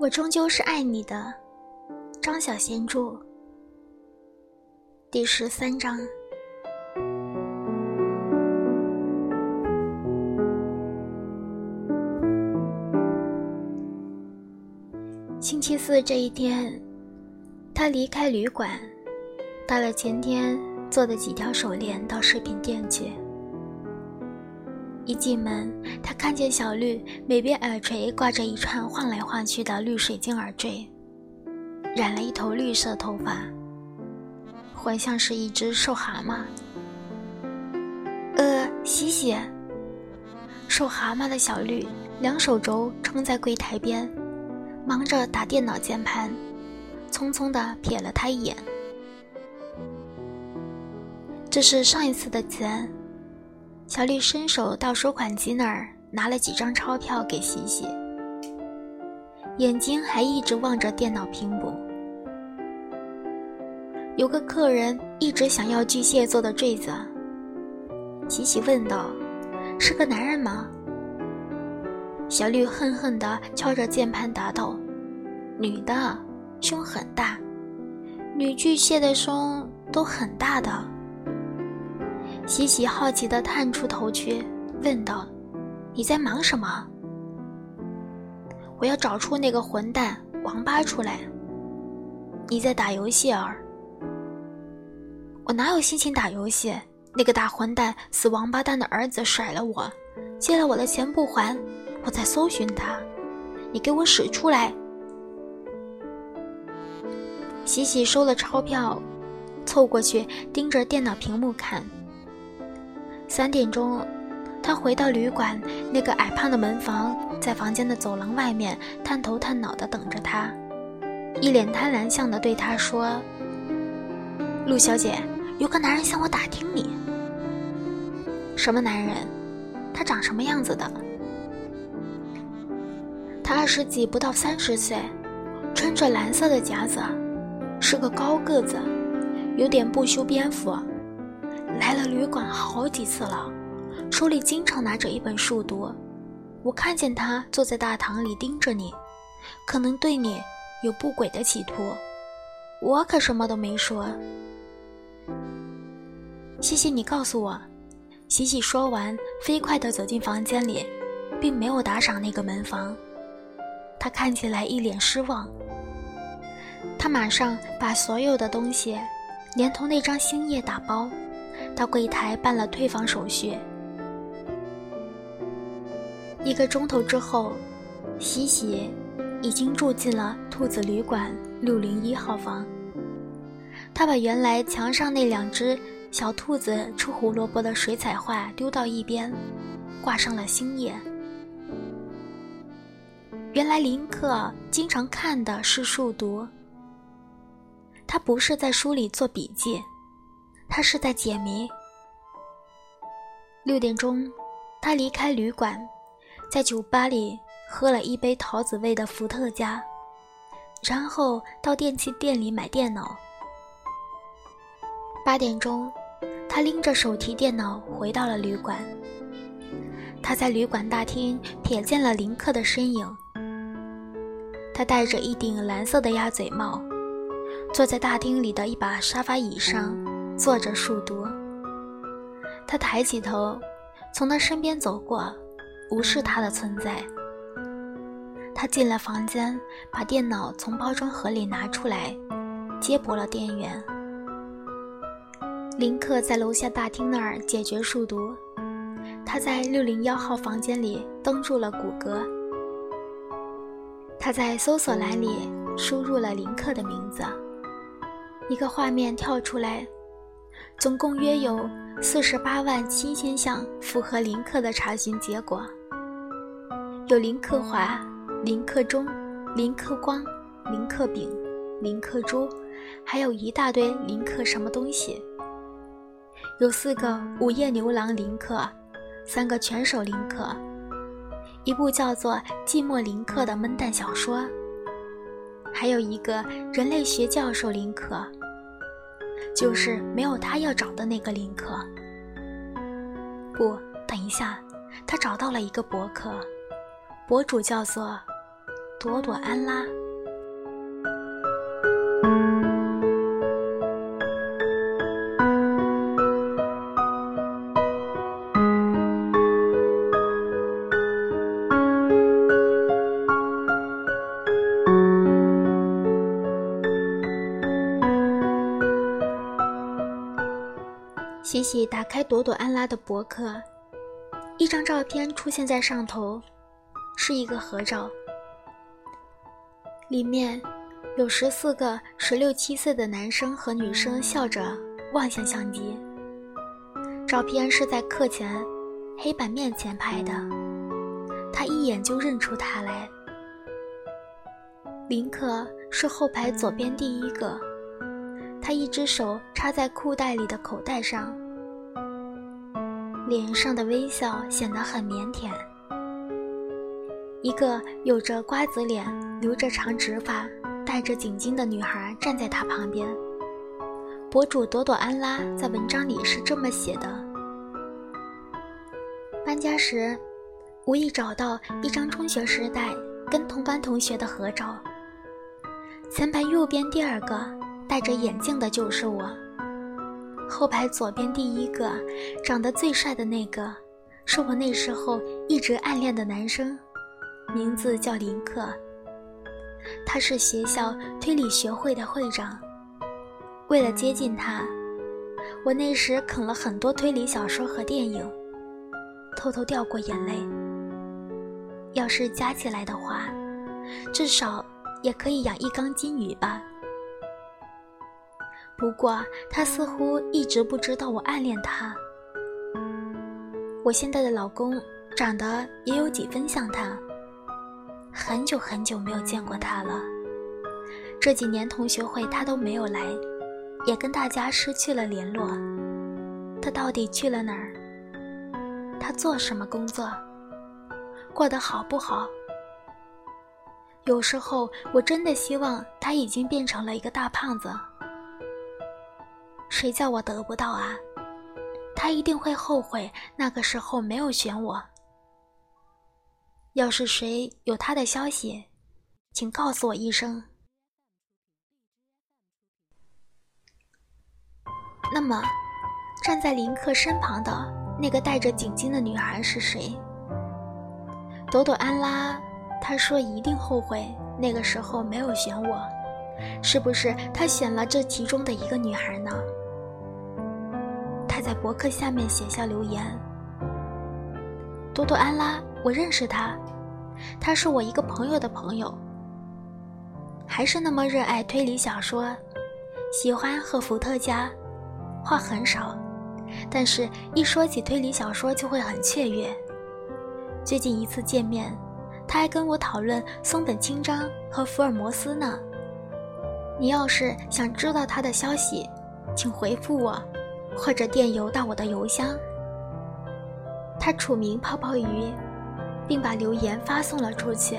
我终究是爱你的，张小娴著。第十三章。星期四这一天，他离开旅馆，带了前天做的几条手链到饰品店去。一进门，他看见小绿每边耳垂挂着一串晃来晃去的绿水晶耳坠，染了一头绿色头发，活像是一只瘦蛤蟆。呃，洗洗。瘦蛤蟆的小绿两手肘撑在柜台边，忙着打电脑键盘，匆匆地瞥了他一眼。这是上一次的钱。小绿伸手到收款机那儿拿了几张钞票给喜喜，眼睛还一直望着电脑屏幕。有个客人一直想要巨蟹座的坠子，喜喜问道：“是个男人吗？”小绿恨恨地敲着键盘答道：“女的，胸很大，女巨蟹的胸都很大的。”喜喜好奇地探出头去，问道：“你在忙什么？”“我要找出那个混蛋王八出来。”“你在打游戏儿？”“我哪有心情打游戏？那个大混蛋死王八蛋的儿子甩了我，借了我的钱不还，我在搜寻他。你给我使出来！”喜喜收了钞票，凑过去盯着电脑屏幕看。三点钟，他回到旅馆，那个矮胖的门房在房间的走廊外面探头探脑地等着他，一脸贪婪相地对他说：“陆小姐，有个男人向我打听你。什么男人？他长什么样子的？他二十几，不到三十岁，穿着蓝色的夹子，是个高个子，有点不修边幅。”来了旅馆好几次了，手里经常拿着一本书读。我看见他坐在大堂里盯着你，可能对你有不轨的企图。我可什么都没说。谢谢你告诉我。喜喜说完，飞快地走进房间里，并没有打赏那个门房。他看起来一脸失望。他马上把所有的东西，连同那张星夜打包。到柜台办了退房手续。一个钟头之后，喜喜已经住进了兔子旅馆六零一号房。他把原来墙上那两只小兔子吃胡萝卜的水彩画丢到一边，挂上了星夜。原来林克经常看的是数独，他不是在书里做笔记。他是在解谜。六点钟，他离开旅馆，在酒吧里喝了一杯桃子味的伏特加，然后到电器店里买电脑。八点钟，他拎着手提电脑回到了旅馆。他在旅馆大厅瞥见了林克的身影。他戴着一顶蓝色的鸭嘴帽，坐在大厅里的一把沙发椅上。坐着数独，他抬起头，从他身边走过，无视他的存在。他进了房间，把电脑从包装盒里拿出来，接驳了电源。林克在楼下大厅那儿解决数独，他在六零幺号房间里登入了谷歌。他在搜索栏里输入了林克的名字，一个画面跳出来。总共约有四十八万七千项符合林克的查询结果，有林克华、林克中、林克光、林克丙、林克珠，还有一大堆林克什么东西。有四个午夜牛郎林克，三个拳手林克，一部叫做《寂寞林克》的闷蛋小说，还有一个人类学教授林克。就是没有他要找的那个林克。不，等一下，他找到了一个博客，博主叫做朵朵安拉。洗洗打开朵朵安拉的博客，一张照片出现在上头，是一个合照，里面有十四个十六七岁的男生和女生笑着望向相机。照片是在课前黑板面前拍的，他一眼就认出他来。林克是后排左边第一个。他一只手插在裤袋里的口袋上，脸上的微笑显得很腼腆。一个有着瓜子脸、留着长直发、戴着颈巾的女孩站在他旁边。博主朵朵安拉在文章里是这么写的：搬家时，无意找到一张中学时代跟同班同学的合照，前排右边第二个。戴着眼镜的就是我，后排左边第一个，长得最帅的那个，是我那时候一直暗恋的男生，名字叫林克。他是学校推理学会的会长。为了接近他，我那时啃了很多推理小说和电影，偷偷掉过眼泪。要是加起来的话，至少也可以养一缸金鱼吧。不过，他似乎一直不知道我暗恋他。我现在的老公长得也有几分像他。很久很久没有见过他了，这几年同学会他都没有来，也跟大家失去了联络。他到底去了哪儿？他做什么工作？过得好不好？有时候我真的希望他已经变成了一个大胖子。谁叫我得不到啊？他一定会后悔那个时候没有选我。要是谁有他的消息，请告诉我一声。那么，站在林克身旁的那个戴着颈巾的女孩是谁？朵朵安拉，她说一定后悔那个时候没有选我，是不是他选了这其中的一个女孩呢？在博客下面写下留言：“多多安拉，我认识他，他是我一个朋友的朋友，还是那么热爱推理小说，喜欢和伏特加，话很少，但是一说起推理小说就会很雀跃。最近一次见面，他还跟我讨论松本清张和福尔摩斯呢。你要是想知道他的消息，请回复我。”或者电邮到我的邮箱。他署名泡泡鱼，并把留言发送了出去。